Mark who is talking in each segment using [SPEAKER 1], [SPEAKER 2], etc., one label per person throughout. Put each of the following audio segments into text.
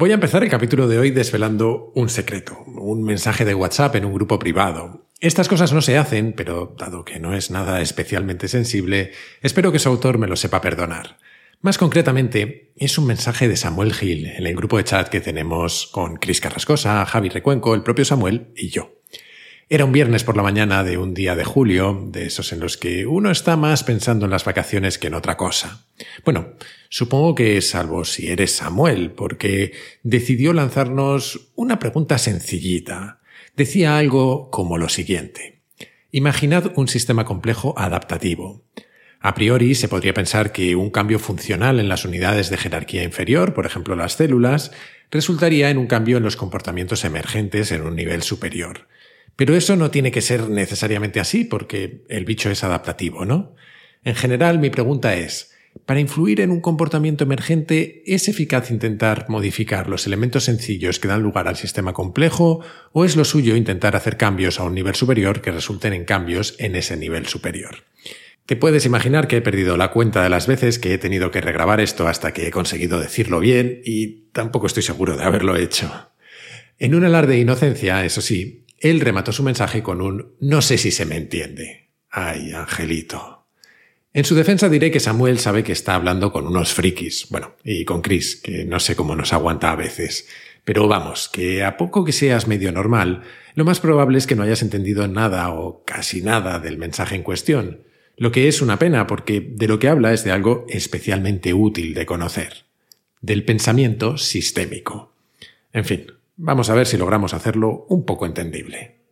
[SPEAKER 1] Voy a empezar el capítulo de hoy desvelando un secreto, un mensaje de WhatsApp en un grupo privado. Estas cosas no se hacen, pero dado que no es nada especialmente sensible, espero que su autor me lo sepa perdonar. Más concretamente, es un mensaje de Samuel Gil en el grupo de chat que tenemos con Cris Carrascosa, Javi Recuenco, el propio Samuel y yo. Era un viernes por la mañana de un día de julio, de esos en los que uno está más pensando en las vacaciones que en otra cosa. Bueno, supongo que salvo si eres Samuel, porque decidió lanzarnos una pregunta sencillita. Decía algo como lo siguiente. Imaginad un sistema complejo adaptativo. A priori se podría pensar que un cambio funcional en las unidades de jerarquía inferior, por ejemplo las células, resultaría en un cambio en los comportamientos emergentes en un nivel superior. Pero eso no tiene que ser necesariamente así porque el bicho es adaptativo, ¿no? En general, mi pregunta es, para influir en un comportamiento emergente, ¿es eficaz intentar modificar los elementos sencillos que dan lugar al sistema complejo o es lo suyo intentar hacer cambios a un nivel superior que resulten en cambios en ese nivel superior? Te puedes imaginar que he perdido la cuenta de las veces que he tenido que regrabar esto hasta que he conseguido decirlo bien y tampoco estoy seguro de haberlo hecho. En un alarde de inocencia, eso sí, él remató su mensaje con un no sé si se me entiende. Ay, Angelito. En su defensa diré que Samuel sabe que está hablando con unos frikis, bueno, y con Chris, que no sé cómo nos aguanta a veces. Pero vamos, que a poco que seas medio normal, lo más probable es que no hayas entendido nada o casi nada del mensaje en cuestión, lo que es una pena porque de lo que habla es de algo especialmente útil de conocer, del pensamiento sistémico. En fin, Vamos a ver si logramos hacerlo un poco entendible.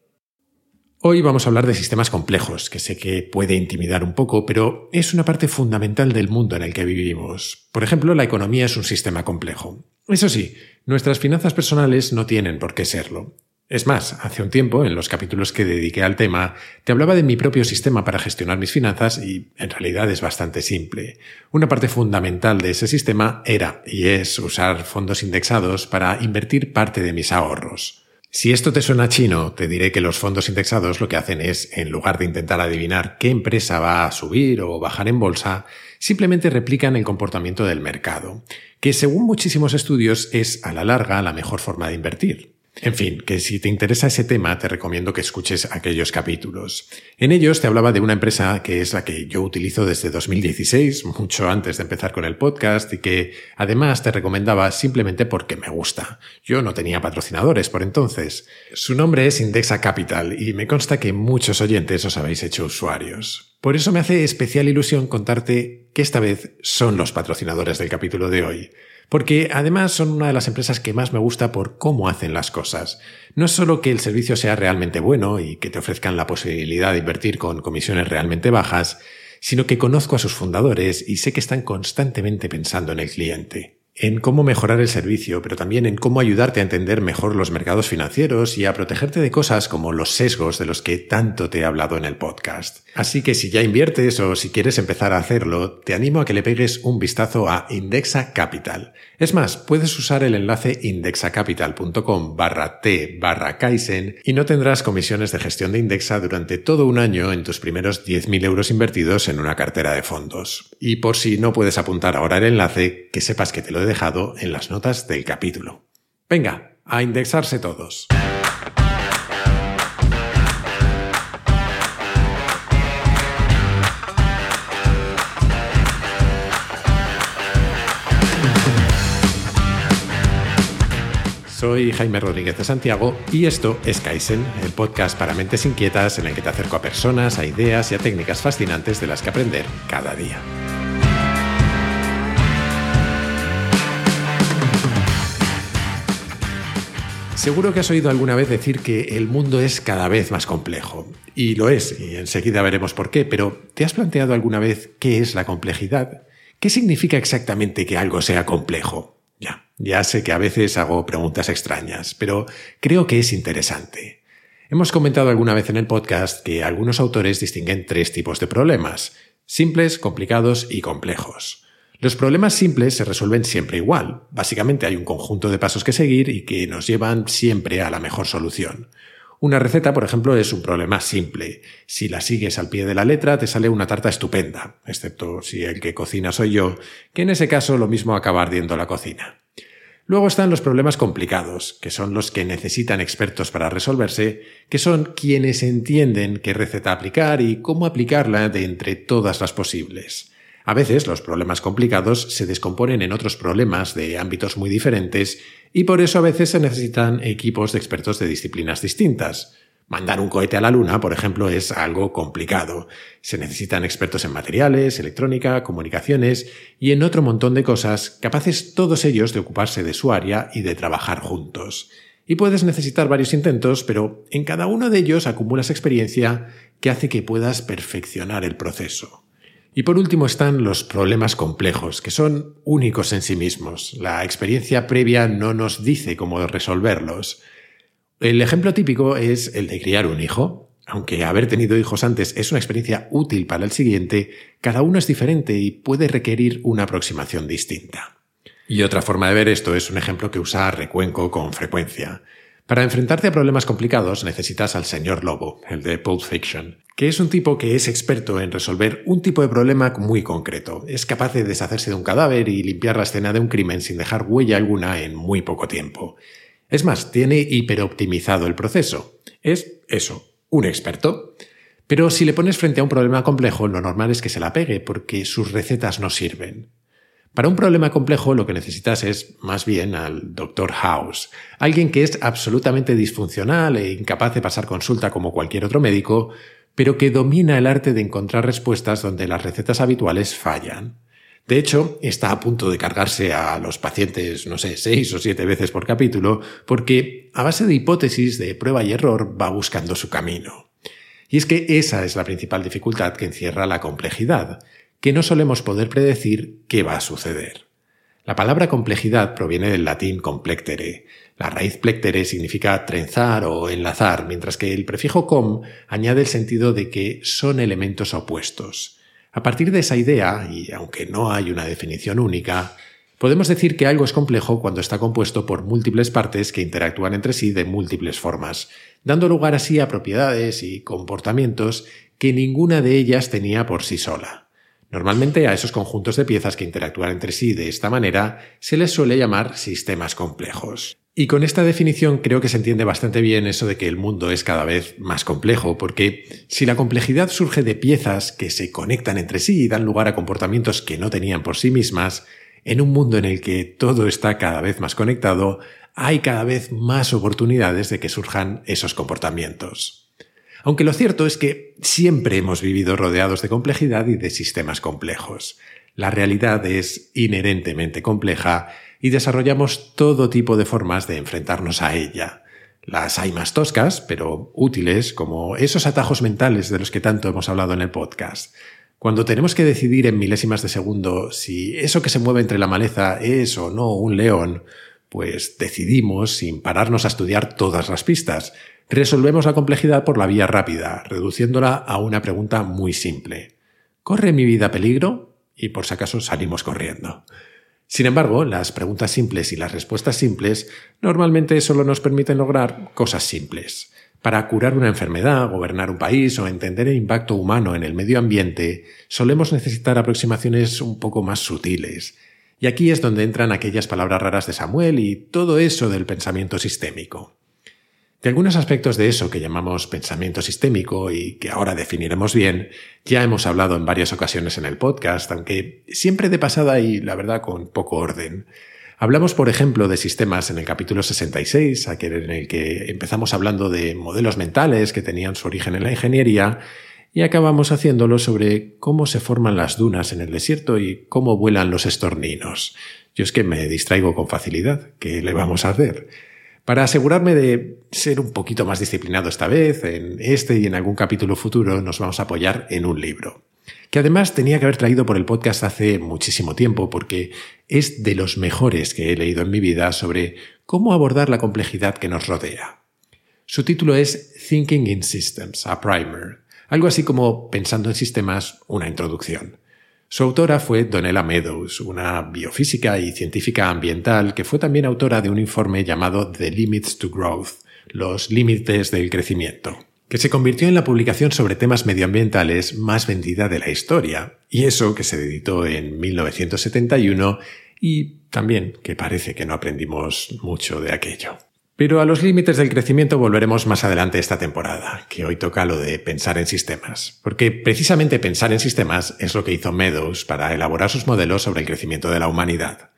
[SPEAKER 1] Hoy vamos a hablar de sistemas complejos, que sé que puede intimidar un poco, pero es una parte fundamental del mundo en el que vivimos. Por ejemplo, la economía es un sistema complejo. Eso sí, nuestras finanzas personales no tienen por qué serlo. Es más, hace un tiempo, en los capítulos que dediqué al tema, te hablaba de mi propio sistema para gestionar mis finanzas y en realidad es bastante simple. Una parte fundamental de ese sistema era y es usar fondos indexados para invertir parte de mis ahorros. Si esto te suena chino, te diré que los fondos indexados lo que hacen es, en lugar de intentar adivinar qué empresa va a subir o bajar en bolsa, simplemente replican el comportamiento del mercado, que según muchísimos estudios es a la larga la mejor forma de invertir. En fin, que si te interesa ese tema, te recomiendo que escuches aquellos capítulos. En ellos te hablaba de una empresa que es la que yo utilizo desde 2016, mucho antes de empezar con el podcast, y que además te recomendaba simplemente porque me gusta. Yo no tenía patrocinadores por entonces. Su nombre es Indexa Capital y me consta que muchos oyentes os habéis hecho usuarios. Por eso me hace especial ilusión contarte que esta vez son los patrocinadores del capítulo de hoy porque además son una de las empresas que más me gusta por cómo hacen las cosas. No es solo que el servicio sea realmente bueno y que te ofrezcan la posibilidad de invertir con comisiones realmente bajas, sino que conozco a sus fundadores y sé que están constantemente pensando en el cliente en cómo mejorar el servicio, pero también en cómo ayudarte a entender mejor los mercados financieros y a protegerte de cosas como los sesgos de los que tanto te he hablado en el podcast. Así que si ya inviertes o si quieres empezar a hacerlo, te animo a que le pegues un vistazo a Indexa Capital. Es más, puedes usar el enlace indexacapital.com barra T barra Kaizen y no tendrás comisiones de gestión de Indexa durante todo un año en tus primeros 10.000 euros invertidos en una cartera de fondos. Y por si no puedes apuntar ahora el enlace, que sepas que te lo dejado en las notas del capítulo. Venga, a indexarse todos. Soy Jaime Rodríguez de Santiago y esto es Kaizen, el podcast para mentes inquietas en el que te acerco a personas, a ideas y a técnicas fascinantes de las que aprender cada día. Seguro que has oído alguna vez decir que el mundo es cada vez más complejo. Y lo es, y enseguida veremos por qué, pero ¿te has planteado alguna vez qué es la complejidad? ¿Qué significa exactamente que algo sea complejo? Ya, ya sé que a veces hago preguntas extrañas, pero creo que es interesante. Hemos comentado alguna vez en el podcast que algunos autores distinguen tres tipos de problemas, simples, complicados y complejos. Los problemas simples se resuelven siempre igual. Básicamente hay un conjunto de pasos que seguir y que nos llevan siempre a la mejor solución. Una receta, por ejemplo, es un problema simple. Si la sigues al pie de la letra, te sale una tarta estupenda, excepto si el que cocina soy yo, que en ese caso lo mismo acaba ardiendo la cocina. Luego están los problemas complicados, que son los que necesitan expertos para resolverse, que son quienes entienden qué receta aplicar y cómo aplicarla de entre todas las posibles. A veces los problemas complicados se descomponen en otros problemas de ámbitos muy diferentes y por eso a veces se necesitan equipos de expertos de disciplinas distintas. Mandar un cohete a la Luna, por ejemplo, es algo complicado. Se necesitan expertos en materiales, electrónica, comunicaciones y en otro montón de cosas, capaces todos ellos de ocuparse de su área y de trabajar juntos. Y puedes necesitar varios intentos, pero en cada uno de ellos acumulas experiencia que hace que puedas perfeccionar el proceso. Y por último están los problemas complejos, que son únicos en sí mismos. La experiencia previa no nos dice cómo resolverlos. El ejemplo típico es el de criar un hijo. Aunque haber tenido hijos antes es una experiencia útil para el siguiente, cada uno es diferente y puede requerir una aproximación distinta. Y otra forma de ver esto es un ejemplo que usa Recuenco con frecuencia. Para enfrentarte a problemas complicados necesitas al señor Lobo, el de Pulp Fiction, que es un tipo que es experto en resolver un tipo de problema muy concreto. Es capaz de deshacerse de un cadáver y limpiar la escena de un crimen sin dejar huella alguna en muy poco tiempo. Es más, tiene hiperoptimizado el proceso. Es eso, un experto. Pero si le pones frente a un problema complejo, lo normal es que se la pegue, porque sus recetas no sirven. Para un problema complejo lo que necesitas es más bien al Dr. House, alguien que es absolutamente disfuncional e incapaz de pasar consulta como cualquier otro médico, pero que domina el arte de encontrar respuestas donde las recetas habituales fallan. De hecho, está a punto de cargarse a los pacientes, no sé, seis o siete veces por capítulo, porque a base de hipótesis, de prueba y error, va buscando su camino. Y es que esa es la principal dificultad que encierra la complejidad, que no solemos poder predecir qué va a suceder. La palabra complejidad proviene del latín complectere. La raíz plectere significa trenzar o enlazar, mientras que el prefijo com añade el sentido de que son elementos opuestos. A partir de esa idea, y aunque no hay una definición única, podemos decir que algo es complejo cuando está compuesto por múltiples partes que interactúan entre sí de múltiples formas, dando lugar así a propiedades y comportamientos que ninguna de ellas tenía por sí sola. Normalmente a esos conjuntos de piezas que interactúan entre sí de esta manera se les suele llamar sistemas complejos. Y con esta definición creo que se entiende bastante bien eso de que el mundo es cada vez más complejo, porque si la complejidad surge de piezas que se conectan entre sí y dan lugar a comportamientos que no tenían por sí mismas, en un mundo en el que todo está cada vez más conectado, hay cada vez más oportunidades de que surjan esos comportamientos. Aunque lo cierto es que siempre hemos vivido rodeados de complejidad y de sistemas complejos. La realidad es inherentemente compleja y desarrollamos todo tipo de formas de enfrentarnos a ella. Las hay más toscas, pero útiles, como esos atajos mentales de los que tanto hemos hablado en el podcast. Cuando tenemos que decidir en milésimas de segundo si eso que se mueve entre la maleza es o no un león, pues decidimos sin pararnos a estudiar todas las pistas. Resolvemos la complejidad por la vía rápida, reduciéndola a una pregunta muy simple. ¿Corre mi vida peligro? Y por si acaso salimos corriendo. Sin embargo, las preguntas simples y las respuestas simples normalmente solo nos permiten lograr cosas simples. Para curar una enfermedad, gobernar un país o entender el impacto humano en el medio ambiente, solemos necesitar aproximaciones un poco más sutiles. Y aquí es donde entran aquellas palabras raras de Samuel y todo eso del pensamiento sistémico. De algunos aspectos de eso que llamamos pensamiento sistémico y que ahora definiremos bien, ya hemos hablado en varias ocasiones en el podcast, aunque siempre de pasada y la verdad con poco orden. Hablamos, por ejemplo, de sistemas en el capítulo 66, aquel en el que empezamos hablando de modelos mentales que tenían su origen en la ingeniería, y acabamos haciéndolo sobre cómo se forman las dunas en el desierto y cómo vuelan los estorninos. Yo es que me distraigo con facilidad. ¿Qué le vamos a hacer? Para asegurarme de ser un poquito más disciplinado esta vez, en este y en algún capítulo futuro nos vamos a apoyar en un libro, que además tenía que haber traído por el podcast hace muchísimo tiempo porque es de los mejores que he leído en mi vida sobre cómo abordar la complejidad que nos rodea. Su título es Thinking in Systems, a Primer, algo así como Pensando en Sistemas, una introducción. Su autora fue Donella Meadows, una biofísica y científica ambiental que fue también autora de un informe llamado The Limits to Growth, los límites del crecimiento, que se convirtió en la publicación sobre temas medioambientales más vendida de la historia, y eso que se editó en 1971 y también que parece que no aprendimos mucho de aquello. Pero a los límites del crecimiento volveremos más adelante esta temporada, que hoy toca lo de pensar en sistemas, porque precisamente pensar en sistemas es lo que hizo Meadows para elaborar sus modelos sobre el crecimiento de la humanidad.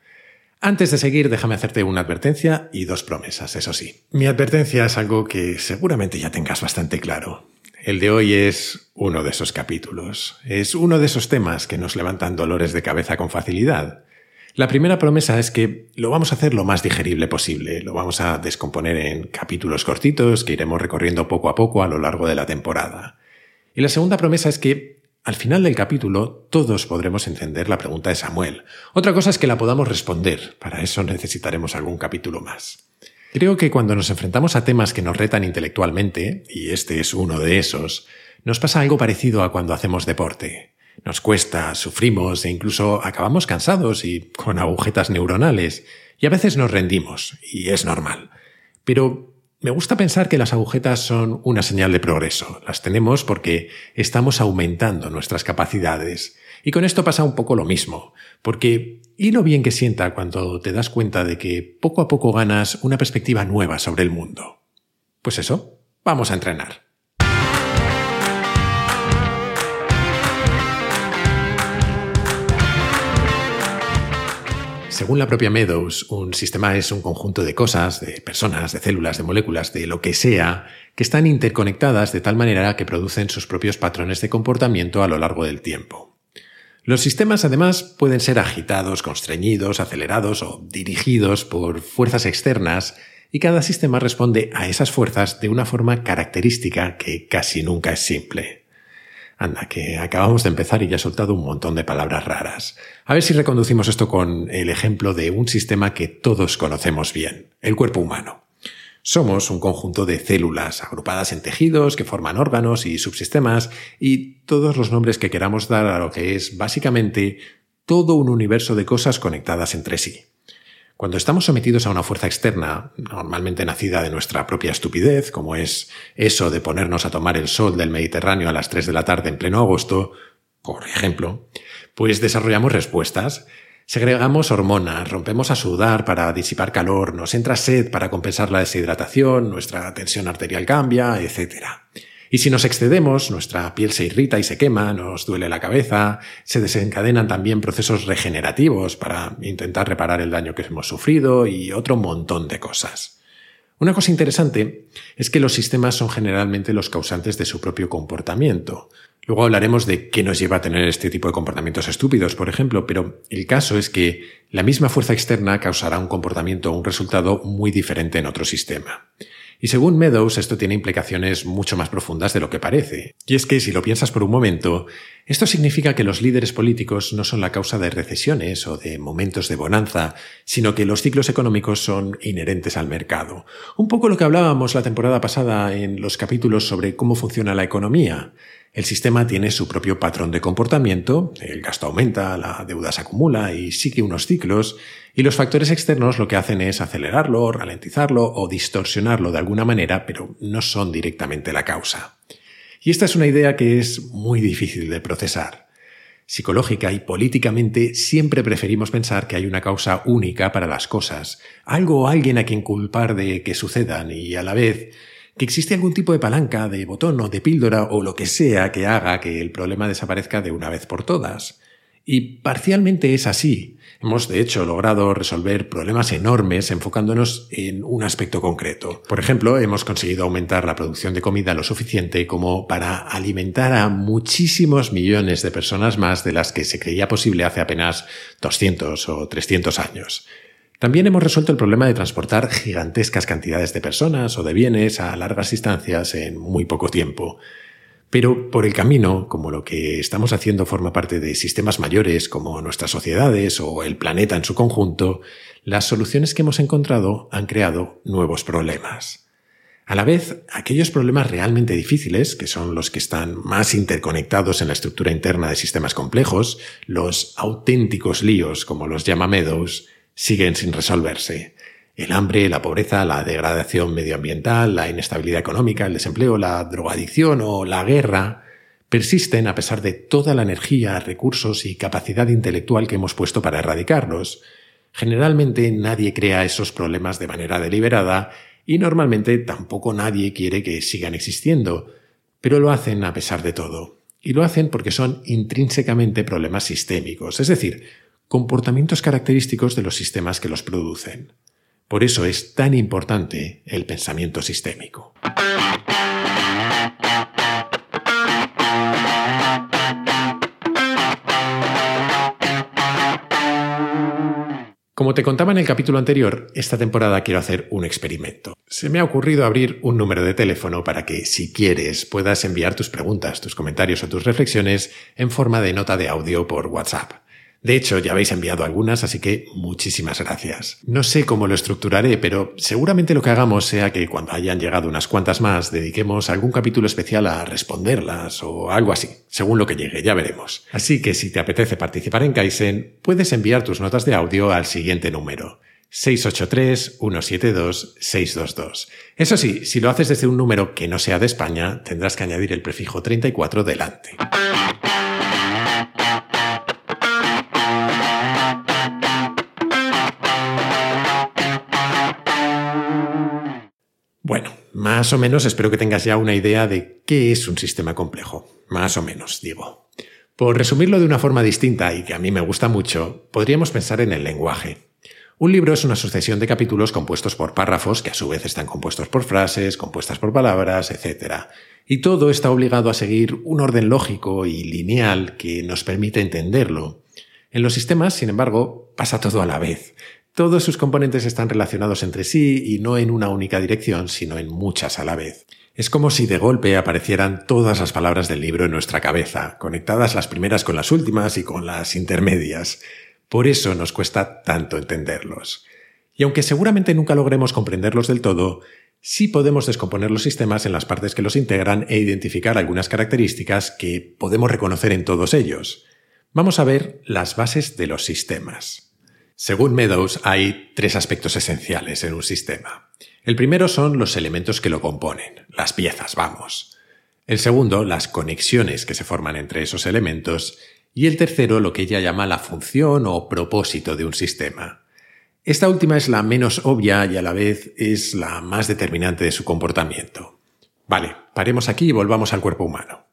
[SPEAKER 1] Antes de seguir, déjame hacerte una advertencia y dos promesas, eso sí. Mi advertencia es algo que seguramente ya tengas bastante claro. El de hoy es uno de esos capítulos, es uno de esos temas que nos levantan dolores de cabeza con facilidad la primera promesa es que lo vamos a hacer lo más digerible posible, lo vamos a descomponer en capítulos cortitos que iremos recorriendo poco a poco a lo largo de la temporada. Y la segunda promesa es que al final del capítulo todos podremos encender la pregunta de Samuel. Otra cosa es que la podamos responder, para eso necesitaremos algún capítulo más. Creo que cuando nos enfrentamos a temas que nos retan intelectualmente, y este es uno de esos, nos pasa algo parecido a cuando hacemos deporte. Nos cuesta, sufrimos e incluso acabamos cansados y con agujetas neuronales. Y a veces nos rendimos, y es normal. Pero me gusta pensar que las agujetas son una señal de progreso. Las tenemos porque estamos aumentando nuestras capacidades. Y con esto pasa un poco lo mismo, porque y lo bien que sienta cuando te das cuenta de que poco a poco ganas una perspectiva nueva sobre el mundo. Pues eso, vamos a entrenar. Según la propia Meadows, un sistema es un conjunto de cosas, de personas, de células, de moléculas, de lo que sea, que están interconectadas de tal manera que producen sus propios patrones de comportamiento a lo largo del tiempo. Los sistemas además pueden ser agitados, constreñidos, acelerados o dirigidos por fuerzas externas y cada sistema responde a esas fuerzas de una forma característica que casi nunca es simple. Anda, que acabamos de empezar y ya he soltado un montón de palabras raras. A ver si reconducimos esto con el ejemplo de un sistema que todos conocemos bien, el cuerpo humano. Somos un conjunto de células agrupadas en tejidos que forman órganos y subsistemas y todos los nombres que queramos dar a lo que es básicamente todo un universo de cosas conectadas entre sí. Cuando estamos sometidos a una fuerza externa, normalmente nacida de nuestra propia estupidez, como es eso de ponernos a tomar el sol del Mediterráneo a las 3 de la tarde en pleno agosto, por ejemplo, pues desarrollamos respuestas. Segregamos hormonas, rompemos a sudar para disipar calor, nos entra sed para compensar la deshidratación, nuestra tensión arterial cambia, etc. Y si nos excedemos, nuestra piel se irrita y se quema, nos duele la cabeza, se desencadenan también procesos regenerativos para intentar reparar el daño que hemos sufrido y otro montón de cosas. Una cosa interesante es que los sistemas son generalmente los causantes de su propio comportamiento. Luego hablaremos de qué nos lleva a tener este tipo de comportamientos estúpidos, por ejemplo, pero el caso es que la misma fuerza externa causará un comportamiento o un resultado muy diferente en otro sistema. Y según Meadows, esto tiene implicaciones mucho más profundas de lo que parece. Y es que, si lo piensas por un momento, esto significa que los líderes políticos no son la causa de recesiones o de momentos de bonanza, sino que los ciclos económicos son inherentes al mercado. Un poco lo que hablábamos la temporada pasada en los capítulos sobre cómo funciona la economía. El sistema tiene su propio patrón de comportamiento, el gasto aumenta, la deuda se acumula y sigue unos ciclos, y los factores externos lo que hacen es acelerarlo, ralentizarlo o distorsionarlo de alguna manera, pero no son directamente la causa. Y esta es una idea que es muy difícil de procesar. Psicológica y políticamente siempre preferimos pensar que hay una causa única para las cosas, algo o alguien a quien culpar de que sucedan y a la vez que existe algún tipo de palanca, de botón o de píldora o lo que sea que haga que el problema desaparezca de una vez por todas. Y parcialmente es así. Hemos de hecho logrado resolver problemas enormes enfocándonos en un aspecto concreto. Por ejemplo, hemos conseguido aumentar la producción de comida lo suficiente como para alimentar a muchísimos millones de personas más de las que se creía posible hace apenas 200 o 300 años. También hemos resuelto el problema de transportar gigantescas cantidades de personas o de bienes a largas distancias en muy poco tiempo. Pero por el camino, como lo que estamos haciendo forma parte de sistemas mayores como nuestras sociedades o el planeta en su conjunto, las soluciones que hemos encontrado han creado nuevos problemas. A la vez, aquellos problemas realmente difíciles, que son los que están más interconectados en la estructura interna de sistemas complejos, los auténticos líos, como los llama Meadows, siguen sin resolverse. El hambre, la pobreza, la degradación medioambiental, la inestabilidad económica, el desempleo, la drogadicción o la guerra persisten a pesar de toda la energía, recursos y capacidad intelectual que hemos puesto para erradicarlos. Generalmente nadie crea esos problemas de manera deliberada y normalmente tampoco nadie quiere que sigan existiendo, pero lo hacen a pesar de todo. Y lo hacen porque son intrínsecamente problemas sistémicos, es decir, comportamientos característicos de los sistemas que los producen. Por eso es tan importante el pensamiento sistémico. Como te contaba en el capítulo anterior, esta temporada quiero hacer un experimento. Se me ha ocurrido abrir un número de teléfono para que, si quieres, puedas enviar tus preguntas, tus comentarios o tus reflexiones en forma de nota de audio por WhatsApp. De hecho, ya habéis enviado algunas, así que muchísimas gracias. No sé cómo lo estructuraré, pero seguramente lo que hagamos sea que cuando hayan llegado unas cuantas más, dediquemos algún capítulo especial a responderlas o algo así, según lo que llegue, ya veremos. Así que si te apetece participar en Kaizen, puedes enviar tus notas de audio al siguiente número. 683-172-622. Eso sí, si lo haces desde un número que no sea de España, tendrás que añadir el prefijo 34 delante. Más o menos espero que tengas ya una idea de qué es un sistema complejo. Más o menos, digo. Por resumirlo de una forma distinta y que a mí me gusta mucho, podríamos pensar en el lenguaje. Un libro es una sucesión de capítulos compuestos por párrafos que a su vez están compuestos por frases, compuestas por palabras, etc. Y todo está obligado a seguir un orden lógico y lineal que nos permite entenderlo. En los sistemas, sin embargo, pasa todo a la vez. Todos sus componentes están relacionados entre sí y no en una única dirección, sino en muchas a la vez. Es como si de golpe aparecieran todas las palabras del libro en nuestra cabeza, conectadas las primeras con las últimas y con las intermedias. Por eso nos cuesta tanto entenderlos. Y aunque seguramente nunca logremos comprenderlos del todo, sí podemos descomponer los sistemas en las partes que los integran e identificar algunas características que podemos reconocer en todos ellos. Vamos a ver las bases de los sistemas. Según Meadows, hay tres aspectos esenciales en un sistema. El primero son los elementos que lo componen, las piezas, vamos. El segundo, las conexiones que se forman entre esos elementos. Y el tercero, lo que ella llama la función o propósito de un sistema. Esta última es la menos obvia y a la vez es la más determinante de su comportamiento. Vale, paremos aquí y volvamos al cuerpo humano.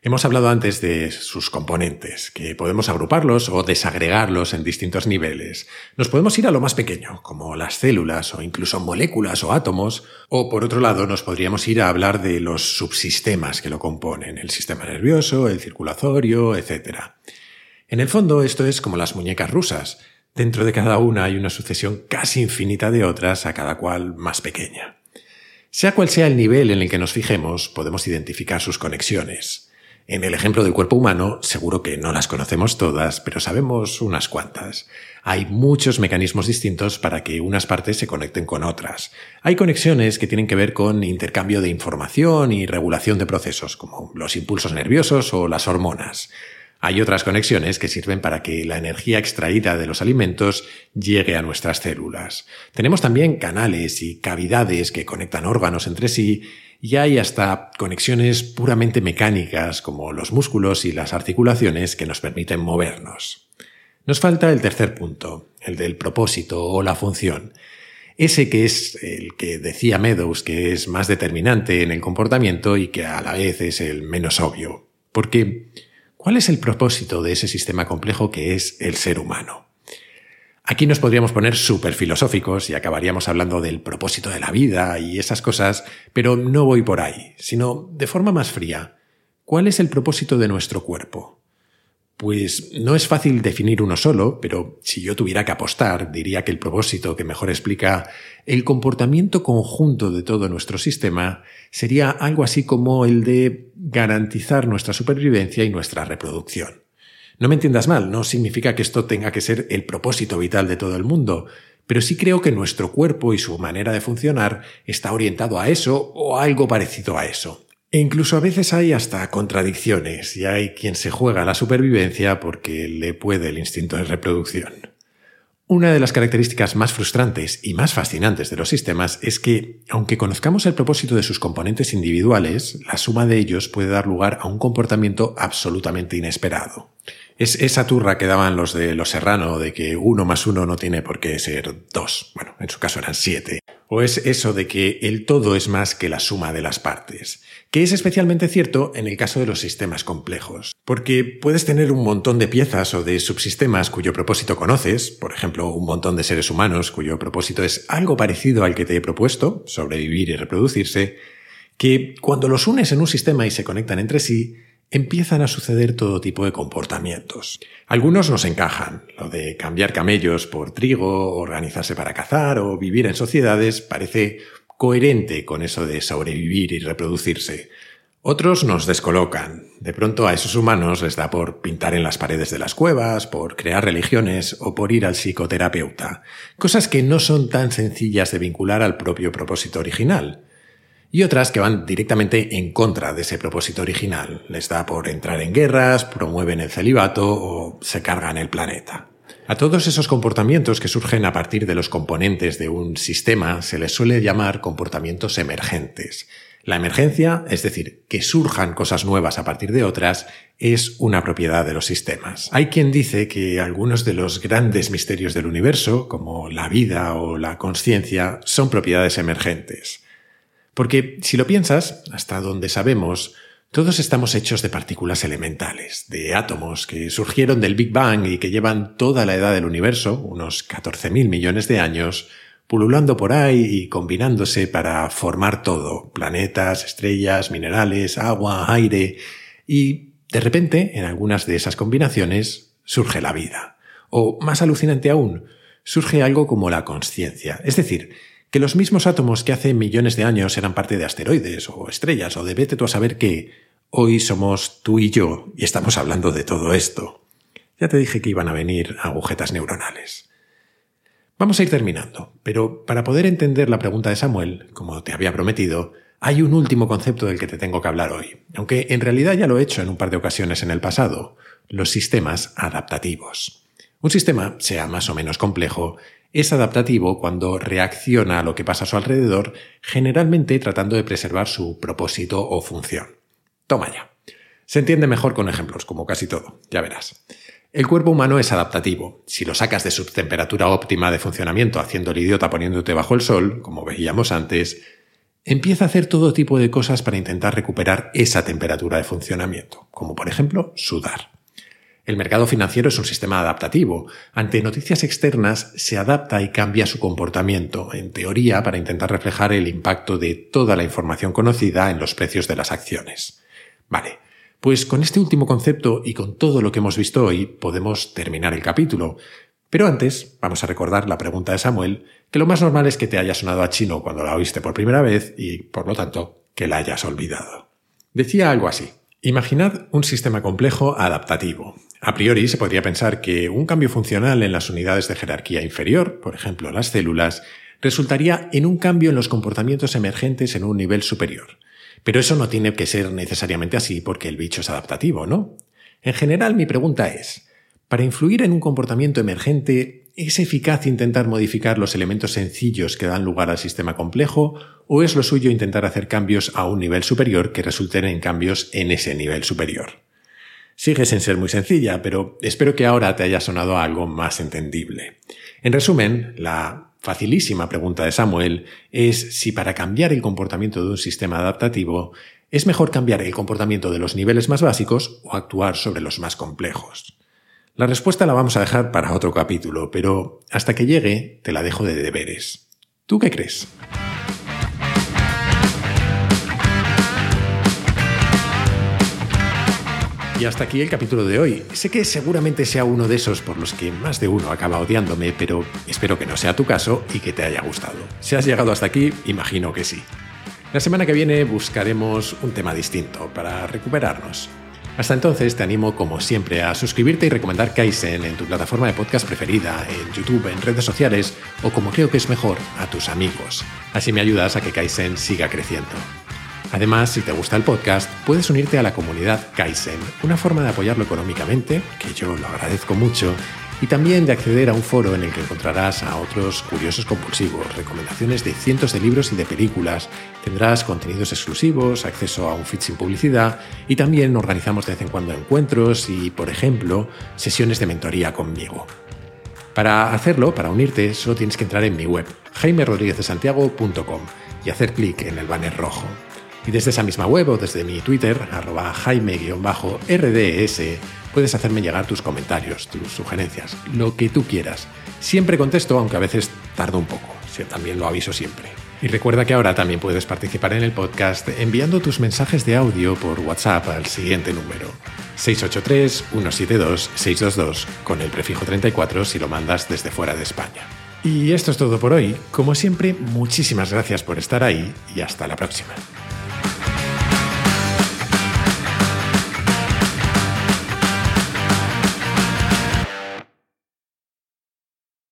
[SPEAKER 1] Hemos hablado antes de sus componentes, que podemos agruparlos o desagregarlos en distintos niveles. Nos podemos ir a lo más pequeño, como las células o incluso moléculas o átomos, o por otro lado nos podríamos ir a hablar de los subsistemas que lo componen, el sistema nervioso, el circulatorio, etc. En el fondo esto es como las muñecas rusas. Dentro de cada una hay una sucesión casi infinita de otras, a cada cual más pequeña. Sea cual sea el nivel en el que nos fijemos, podemos identificar sus conexiones. En el ejemplo del cuerpo humano, seguro que no las conocemos todas, pero sabemos unas cuantas. Hay muchos mecanismos distintos para que unas partes se conecten con otras. Hay conexiones que tienen que ver con intercambio de información y regulación de procesos, como los impulsos nerviosos o las hormonas. Hay otras conexiones que sirven para que la energía extraída de los alimentos llegue a nuestras células. Tenemos también canales y cavidades que conectan órganos entre sí y hay hasta conexiones puramente mecánicas como los músculos y las articulaciones que nos permiten movernos. Nos falta el tercer punto, el del propósito o la función. Ese que es el que decía Meadows que es más determinante en el comportamiento y que a la vez es el menos obvio. Porque, ¿cuál es el propósito de ese sistema complejo que es el ser humano? Aquí nos podríamos poner súper filosóficos y acabaríamos hablando del propósito de la vida y esas cosas, pero no voy por ahí, sino de forma más fría. ¿Cuál es el propósito de nuestro cuerpo? Pues no es fácil definir uno solo, pero si yo tuviera que apostar, diría que el propósito que mejor explica el comportamiento conjunto de todo nuestro sistema sería algo así como el de garantizar nuestra supervivencia y nuestra reproducción. No me entiendas mal, no significa que esto tenga que ser el propósito vital de todo el mundo, pero sí creo que nuestro cuerpo y su manera de funcionar está orientado a eso o algo parecido a eso. E incluso a veces hay hasta contradicciones y hay quien se juega la supervivencia porque le puede el instinto de reproducción. Una de las características más frustrantes y más fascinantes de los sistemas es que, aunque conozcamos el propósito de sus componentes individuales, la suma de ellos puede dar lugar a un comportamiento absolutamente inesperado. Es esa turra que daban los de Los Serrano de que uno más uno no tiene por qué ser dos. Bueno, en su caso eran siete. O es eso de que el todo es más que la suma de las partes. Que es especialmente cierto en el caso de los sistemas complejos. Porque puedes tener un montón de piezas o de subsistemas cuyo propósito conoces, por ejemplo, un montón de seres humanos cuyo propósito es algo parecido al que te he propuesto, sobrevivir y reproducirse, que cuando los unes en un sistema y se conectan entre sí, empiezan a suceder todo tipo de comportamientos. Algunos nos encajan, lo de cambiar camellos por trigo, organizarse para cazar o vivir en sociedades parece coherente con eso de sobrevivir y reproducirse. Otros nos descolocan. De pronto a esos humanos les da por pintar en las paredes de las cuevas, por crear religiones o por ir al psicoterapeuta. Cosas que no son tan sencillas de vincular al propio propósito original y otras que van directamente en contra de ese propósito original. Les da por entrar en guerras, promueven el celibato o se cargan el planeta. A todos esos comportamientos que surgen a partir de los componentes de un sistema se les suele llamar comportamientos emergentes. La emergencia, es decir, que surjan cosas nuevas a partir de otras, es una propiedad de los sistemas. Hay quien dice que algunos de los grandes misterios del universo, como la vida o la conciencia, son propiedades emergentes. Porque si lo piensas, hasta donde sabemos, todos estamos hechos de partículas elementales, de átomos que surgieron del Big Bang y que llevan toda la edad del universo, unos 14.000 millones de años, pululando por ahí y combinándose para formar todo, planetas, estrellas, minerales, agua, aire, y de repente, en algunas de esas combinaciones, surge la vida. O, más alucinante aún, surge algo como la conciencia, es decir, que los mismos átomos que hace millones de años eran parte de asteroides o estrellas o de vete tú a saber que hoy somos tú y yo y estamos hablando de todo esto. Ya te dije que iban a venir agujetas neuronales. Vamos a ir terminando, pero para poder entender la pregunta de Samuel, como te había prometido, hay un último concepto del que te tengo que hablar hoy, aunque en realidad ya lo he hecho en un par de ocasiones en el pasado, los sistemas adaptativos. Un sistema, sea más o menos complejo, es adaptativo cuando reacciona a lo que pasa a su alrededor, generalmente tratando de preservar su propósito o función. Toma ya. Se entiende mejor con ejemplos, como casi todo, ya verás. El cuerpo humano es adaptativo. Si lo sacas de su temperatura óptima de funcionamiento haciendo el idiota poniéndote bajo el sol, como veíamos antes, empieza a hacer todo tipo de cosas para intentar recuperar esa temperatura de funcionamiento, como por ejemplo sudar. El mercado financiero es un sistema adaptativo. Ante noticias externas se adapta y cambia su comportamiento, en teoría para intentar reflejar el impacto de toda la información conocida en los precios de las acciones. Vale, pues con este último concepto y con todo lo que hemos visto hoy podemos terminar el capítulo. Pero antes vamos a recordar la pregunta de Samuel, que lo más normal es que te haya sonado a chino cuando la oíste por primera vez y, por lo tanto, que la hayas olvidado. Decía algo así. Imaginad un sistema complejo adaptativo. A priori se podría pensar que un cambio funcional en las unidades de jerarquía inferior, por ejemplo las células, resultaría en un cambio en los comportamientos emergentes en un nivel superior. Pero eso no tiene que ser necesariamente así porque el bicho es adaptativo, ¿no? En general mi pregunta es, para influir en un comportamiento emergente, ¿Es eficaz intentar modificar los elementos sencillos que dan lugar al sistema complejo o es lo suyo intentar hacer cambios a un nivel superior que resulten en cambios en ese nivel superior? Sigue sin ser muy sencilla, pero espero que ahora te haya sonado algo más entendible. En resumen, la facilísima pregunta de Samuel es si para cambiar el comportamiento de un sistema adaptativo es mejor cambiar el comportamiento de los niveles más básicos o actuar sobre los más complejos. La respuesta la vamos a dejar para otro capítulo, pero hasta que llegue te la dejo de deberes. ¿Tú qué crees? Y hasta aquí el capítulo de hoy. Sé que seguramente sea uno de esos por los que más de uno acaba odiándome, pero espero que no sea tu caso y que te haya gustado. Si has llegado hasta aquí, imagino que sí. La semana que viene buscaremos un tema distinto para recuperarnos. Hasta entonces te animo como siempre a suscribirte y recomendar Kaizen en tu plataforma de podcast preferida, en YouTube, en redes sociales o como creo que es mejor, a tus amigos. Así me ayudas a que Kaizen siga creciendo. Además, si te gusta el podcast, puedes unirte a la comunidad Kaizen, una forma de apoyarlo económicamente, que yo lo agradezco mucho, y también de acceder a un foro en el que encontrarás a otros curiosos compulsivos, recomendaciones de cientos de libros y de películas, tendrás contenidos exclusivos, acceso a un feed sin publicidad y también organizamos de vez en cuando encuentros y, por ejemplo, sesiones de mentoría conmigo. Para hacerlo, para unirte, solo tienes que entrar en mi web, jaimerodríguezdesantiago.com y hacer clic en el banner rojo. Y desde esa misma web o desde mi Twitter, arroba jaime-rds, puedes hacerme llegar tus comentarios, tus sugerencias, lo que tú quieras. Siempre contesto, aunque a veces tardo un poco. También lo aviso siempre. Y recuerda que ahora también puedes participar en el podcast enviando tus mensajes de audio por WhatsApp al siguiente número. 683-172-622 con el prefijo 34 si lo mandas desde fuera de España. Y esto es todo por hoy. Como siempre, muchísimas gracias por estar ahí y hasta la próxima.